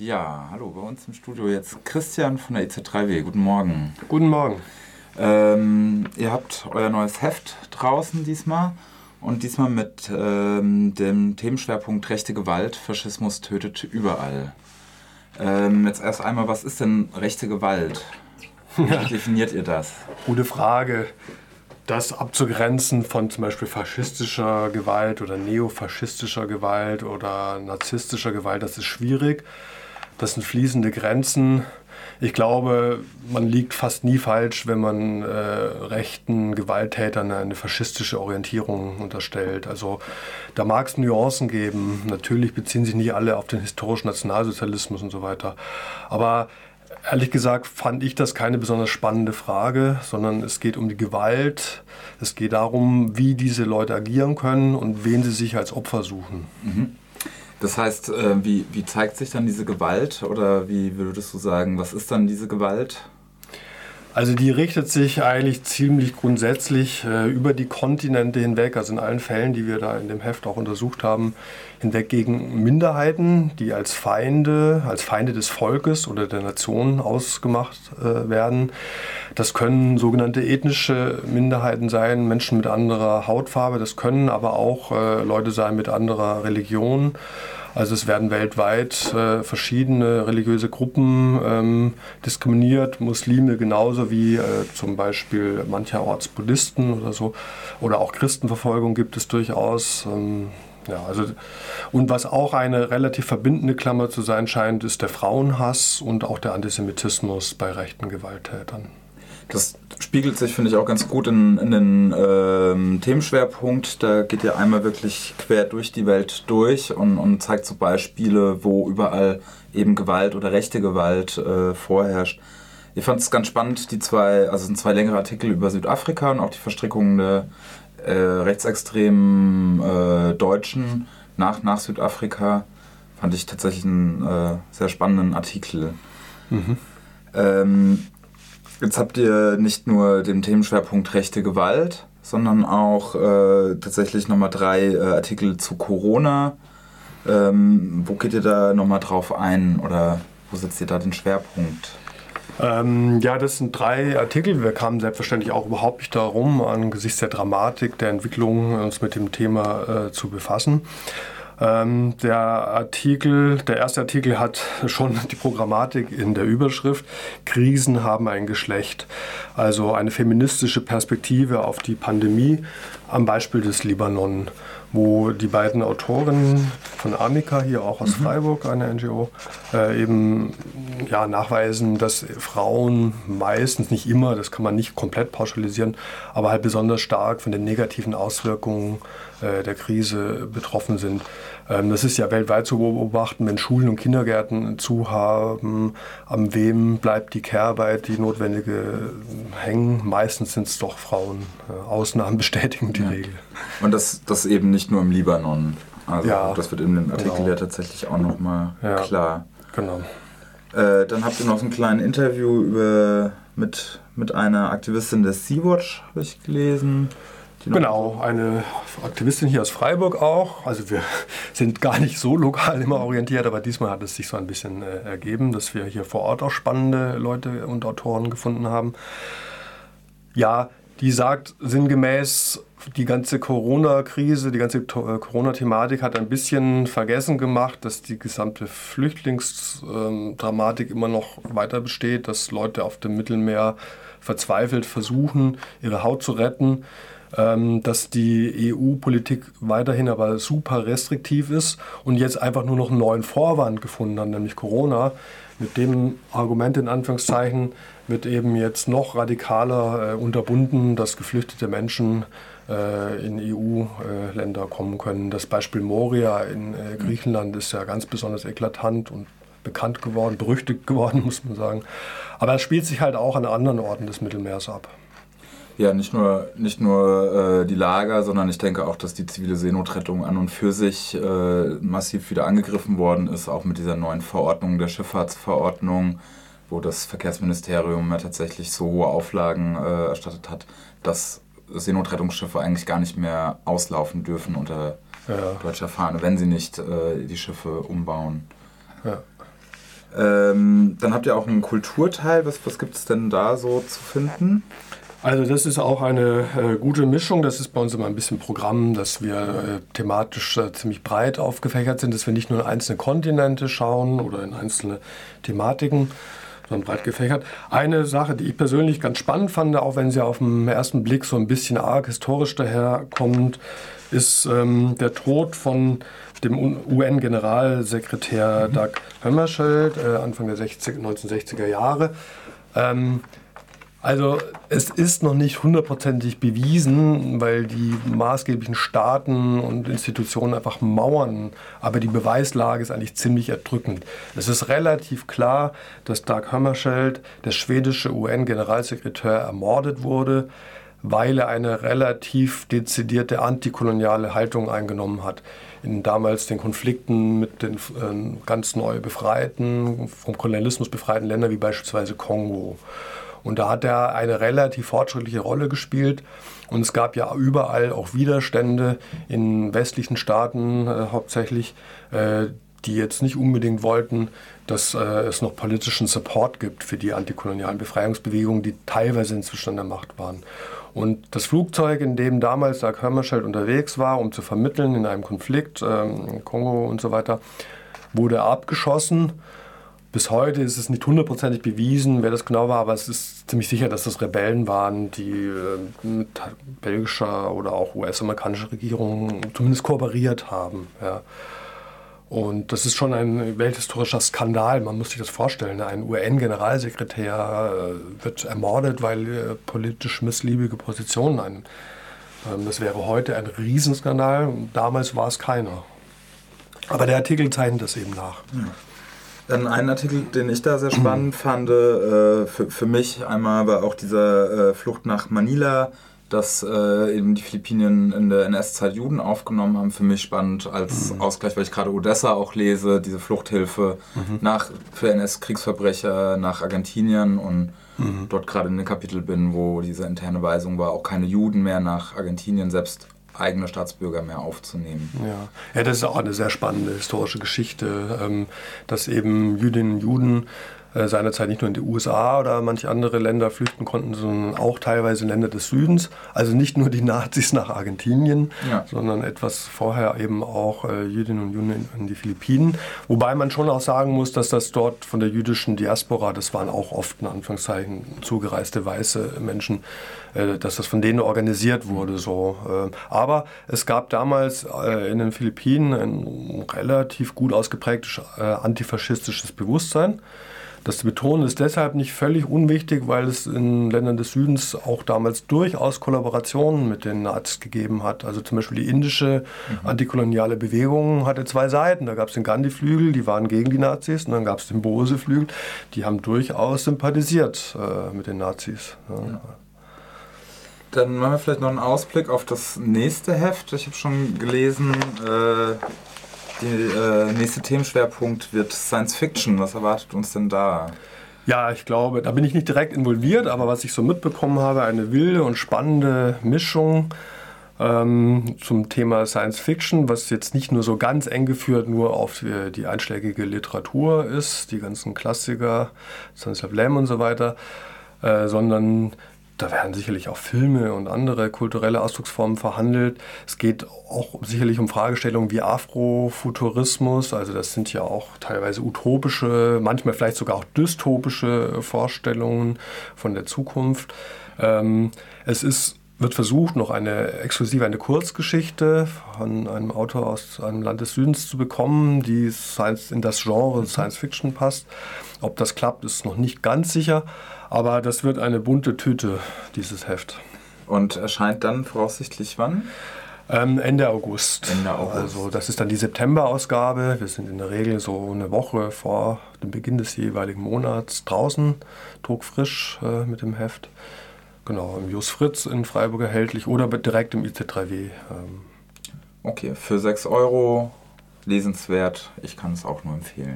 Ja, hallo, bei uns im Studio jetzt Christian von der EZ3W. Guten Morgen. Guten Morgen. Ähm, ihr habt euer neues Heft draußen diesmal und diesmal mit ähm, dem Themenschwerpunkt rechte Gewalt, Faschismus tötet überall. Ähm, jetzt erst einmal, was ist denn rechte Gewalt? Wie definiert ihr das? Gute Frage. Das abzugrenzen von zum Beispiel faschistischer Gewalt oder neofaschistischer Gewalt oder narzisstischer Gewalt, das ist schwierig. Das sind fließende Grenzen. Ich glaube, man liegt fast nie falsch, wenn man äh, rechten Gewalttätern eine faschistische Orientierung unterstellt. Also da mag es Nuancen geben. Natürlich beziehen sich nicht alle auf den historischen Nationalsozialismus und so weiter. Aber ehrlich gesagt fand ich das keine besonders spannende Frage, sondern es geht um die Gewalt. Es geht darum, wie diese Leute agieren können und wen sie sich als Opfer suchen. Mhm. Das heißt, äh, wie, wie zeigt sich dann diese Gewalt oder wie würdest du sagen, was ist dann diese Gewalt? Also die richtet sich eigentlich ziemlich grundsätzlich äh, über die Kontinente hinweg, also in allen Fällen, die wir da in dem Heft auch untersucht haben, hinweg gegen Minderheiten, die als Feinde, als Feinde des Volkes oder der Nation ausgemacht äh, werden. Das können sogenannte ethnische Minderheiten sein, Menschen mit anderer Hautfarbe, das können aber auch äh, Leute sein mit anderer Religion. Also es werden weltweit äh, verschiedene religiöse Gruppen ähm, diskriminiert, Muslime genauso wie äh, zum Beispiel mancherorts Buddhisten oder so. Oder auch Christenverfolgung gibt es durchaus. Ähm, ja, also, und was auch eine relativ verbindende Klammer zu sein scheint, ist der Frauenhass und auch der Antisemitismus bei rechten Gewalttätern. Das spiegelt sich, finde ich, auch ganz gut in, in den ähm, Themenschwerpunkt. Da geht ihr einmal wirklich quer durch die Welt durch und, und zeigt so Beispiele, wo überall eben Gewalt oder rechte Gewalt äh, vorherrscht. Ich fand es ganz spannend, die zwei, also es sind zwei längere Artikel über Südafrika und auch die Verstrickungen der äh, rechtsextremen äh, Deutschen nach, nach Südafrika. Fand ich tatsächlich einen äh, sehr spannenden Artikel. Mhm. Ähm, Jetzt habt ihr nicht nur den Themenschwerpunkt rechte Gewalt, sondern auch äh, tatsächlich nochmal drei äh, Artikel zu Corona. Ähm, wo geht ihr da nochmal drauf ein oder wo setzt ihr da den Schwerpunkt? Ähm, ja, das sind drei Artikel. Wir kamen selbstverständlich auch überhaupt nicht darum, angesichts der Dramatik der Entwicklung uns mit dem Thema äh, zu befassen. Ähm, der Artikel, der erste Artikel hat schon die Programmatik in der Überschrift. Krisen haben ein Geschlecht. Also eine feministische Perspektive auf die Pandemie am Beispiel des Libanon wo die beiden Autoren von Amica, hier auch aus mhm. Freiburg, eine NGO, äh, eben ja, nachweisen, dass Frauen meistens, nicht immer, das kann man nicht komplett pauschalisieren, aber halt besonders stark von den negativen Auswirkungen äh, der Krise betroffen sind. Ähm, das ist ja weltweit zu beobachten, wenn Schulen und Kindergärten zu haben, an wem bleibt die Care-Arbeit, die notwendige hängen. Meistens sind es doch Frauen. Äh, Ausnahmen bestätigen die ja. Regel. Und das, das eben nicht nur im Libanon. Also ja, das wird in dem Artikel genau. ja tatsächlich auch nochmal ja, klar. Genau. Äh, dann habt ihr noch so ein kleines Interview über, mit, mit einer Aktivistin der Sea-Watch, habe ich gelesen. Genau, eine Aktivistin hier aus Freiburg auch. Also wir sind gar nicht so lokal immer orientiert, aber diesmal hat es sich so ein bisschen äh, ergeben, dass wir hier vor Ort auch spannende Leute und Autoren gefunden haben. Ja, die sagt sinngemäß, die ganze Corona-Krise, die ganze äh, Corona-Thematik hat ein bisschen vergessen gemacht, dass die gesamte Flüchtlingsdramatik immer noch weiter besteht, dass Leute auf dem Mittelmeer verzweifelt versuchen, ihre Haut zu retten ähm, dass die EU-Politik weiterhin aber super restriktiv ist und jetzt einfach nur noch einen neuen Vorwand gefunden hat, nämlich Corona. Mit dem Argument in Anführungszeichen wird eben jetzt noch radikaler äh, unterbunden, dass geflüchtete Menschen äh, in EU-Länder kommen können. Das Beispiel Moria in äh, Griechenland ist ja ganz besonders eklatant und bekannt geworden, berüchtigt geworden, muss man sagen. Aber es spielt sich halt auch an anderen Orten des Mittelmeers ab. Ja, nicht nur, nicht nur äh, die Lager, sondern ich denke auch, dass die zivile Seenotrettung an und für sich äh, massiv wieder angegriffen worden ist, auch mit dieser neuen Verordnung der Schifffahrtsverordnung, wo das Verkehrsministerium ja tatsächlich so hohe Auflagen äh, erstattet hat, dass Seenotrettungsschiffe eigentlich gar nicht mehr auslaufen dürfen unter ja. deutscher Fahne, wenn sie nicht äh, die Schiffe umbauen. Ja. Ähm, dann habt ihr auch einen Kulturteil. Was, was gibt es denn da so zu finden? Also das ist auch eine äh, gute Mischung. Das ist bei uns immer ein bisschen Programm, dass wir äh, thematisch äh, ziemlich breit aufgefächert sind, dass wir nicht nur in einzelne Kontinente schauen oder in einzelne Thematiken, sondern breit gefächert. Eine Sache, die ich persönlich ganz spannend fand, auch wenn sie auf den ersten Blick so ein bisschen arg historisch daherkommt, ist ähm, der Tod von dem UN-Generalsekretär mhm. Doug Hammarskjöld äh, Anfang der 60, 1960er Jahre. Ähm, also es ist noch nicht hundertprozentig bewiesen, weil die maßgeblichen Staaten und Institutionen einfach mauern. Aber die Beweislage ist eigentlich ziemlich erdrückend. Es ist relativ klar, dass Dag Hammarskjöld, der schwedische UN-Generalsekretär, ermordet wurde, weil er eine relativ dezidierte antikoloniale Haltung eingenommen hat. In damals den Konflikten mit den äh, ganz neu befreiten, vom Kolonialismus befreiten Ländern wie beispielsweise Kongo. Und da hat er eine relativ fortschrittliche Rolle gespielt. Und es gab ja überall auch Widerstände in westlichen Staaten äh, hauptsächlich, äh, die jetzt nicht unbedingt wollten, dass äh, es noch politischen Support gibt für die antikolonialen Befreiungsbewegungen, die teilweise inzwischen an der Macht waren. Und das Flugzeug, in dem damals Dag Hammarskjöld unterwegs war, um zu vermitteln in einem Konflikt, ähm, Kongo und so weiter, wurde abgeschossen bis heute ist es nicht hundertprozentig bewiesen, wer das genau war, aber es ist ziemlich sicher, dass das Rebellen waren, die äh, mit belgischer oder auch US-amerikanischer Regierung zumindest kooperiert haben. Ja. Und das ist schon ein welthistorischer Skandal. Man muss sich das vorstellen. Ein UN-Generalsekretär äh, wird ermordet, weil er politisch missliebige Positionen ein. Ähm, das wäre heute ein Riesenskandal. Damals war es keiner. Aber der Artikel zeichnet das eben nach. Ja. Dann ein Artikel, den ich da sehr spannend fand, äh, für, für mich einmal war auch diese äh, Flucht nach Manila, dass äh, eben die Philippinen in der NS-Zeit Juden aufgenommen haben. Für mich spannend als mhm. Ausgleich, weil ich gerade Odessa auch lese, diese Fluchthilfe mhm. nach, für NS-Kriegsverbrecher nach Argentinien und mhm. dort gerade in dem Kapitel bin, wo diese interne Weisung war, auch keine Juden mehr nach Argentinien, selbst eigene Staatsbürger mehr aufzunehmen. Ja. ja, das ist auch eine sehr spannende historische Geschichte, ähm, dass eben Jüdinnen und Juden seinerzeit nicht nur in die USA oder manche andere Länder flüchten konnten, sondern auch teilweise in Länder des Südens. Also nicht nur die Nazis nach Argentinien, ja. sondern etwas vorher eben auch äh, Jüdinnen und Juden in, die Philippinen. Wobei man schon auch sagen muss, dass das dort von der jüdischen Diaspora, das waren auch oft in Anführungszeichen zugereiste weiße Menschen, äh, dass das von denen organisiert wurde. So. Äh, aber es gab damals äh, in den Philippinen ein relativ gut ausgeprägtes äh, antifaschistisches Bewusstsein. Das zu betonen ist deshalb nicht völlig unwichtig, weil es in Ländern des Südens auch damals durchaus Kollaborationen mit den Nazis gegeben hat. Also zum Beispiel die indische mhm. antikoloniale Bewegung hatte zwei Seiten. Da gab es den Gandhi-Flügel, die waren gegen die Nazis, und dann gab es den Bose-Flügel, die haben durchaus sympathisiert äh, mit den Nazis. Ja. Ja. Dann machen wir vielleicht noch einen Ausblick auf das nächste Heft. Ich habe schon gelesen, äh, der äh, nächste Themenschwerpunkt wird Science Fiction. Was erwartet uns denn da? Ja, ich glaube, da bin ich nicht direkt involviert, aber was ich so mitbekommen habe, eine wilde und spannende Mischung ähm, zum Thema Science Fiction, was jetzt nicht nur so ganz eng geführt nur auf die, die einschlägige Literatur ist, die ganzen Klassiker, Science of Lamb und so weiter, äh, sondern da werden sicherlich auch Filme und andere kulturelle Ausdrucksformen verhandelt. Es geht auch sicherlich um Fragestellungen wie Afrofuturismus. Also das sind ja auch teilweise utopische, manchmal vielleicht sogar auch dystopische Vorstellungen von der Zukunft. Ähm, es ist wird versucht, noch eine exklusive eine Kurzgeschichte von einem Autor aus einem Land des Südens zu bekommen, die Science, in das Genre Science Fiction passt. Ob das klappt, ist noch nicht ganz sicher, aber das wird eine bunte Tüte, dieses Heft. Und erscheint dann voraussichtlich wann? Ähm, Ende August. Ende August. Also das ist dann die September-Ausgabe. Wir sind in der Regel so eine Woche vor dem Beginn des jeweiligen Monats draußen, druckfrisch äh, mit dem Heft. Genau, im Jus Fritz in Freiburg erhältlich oder direkt im IC3W. Ähm. Okay, für 6 Euro lesenswert. Ich kann es auch nur empfehlen.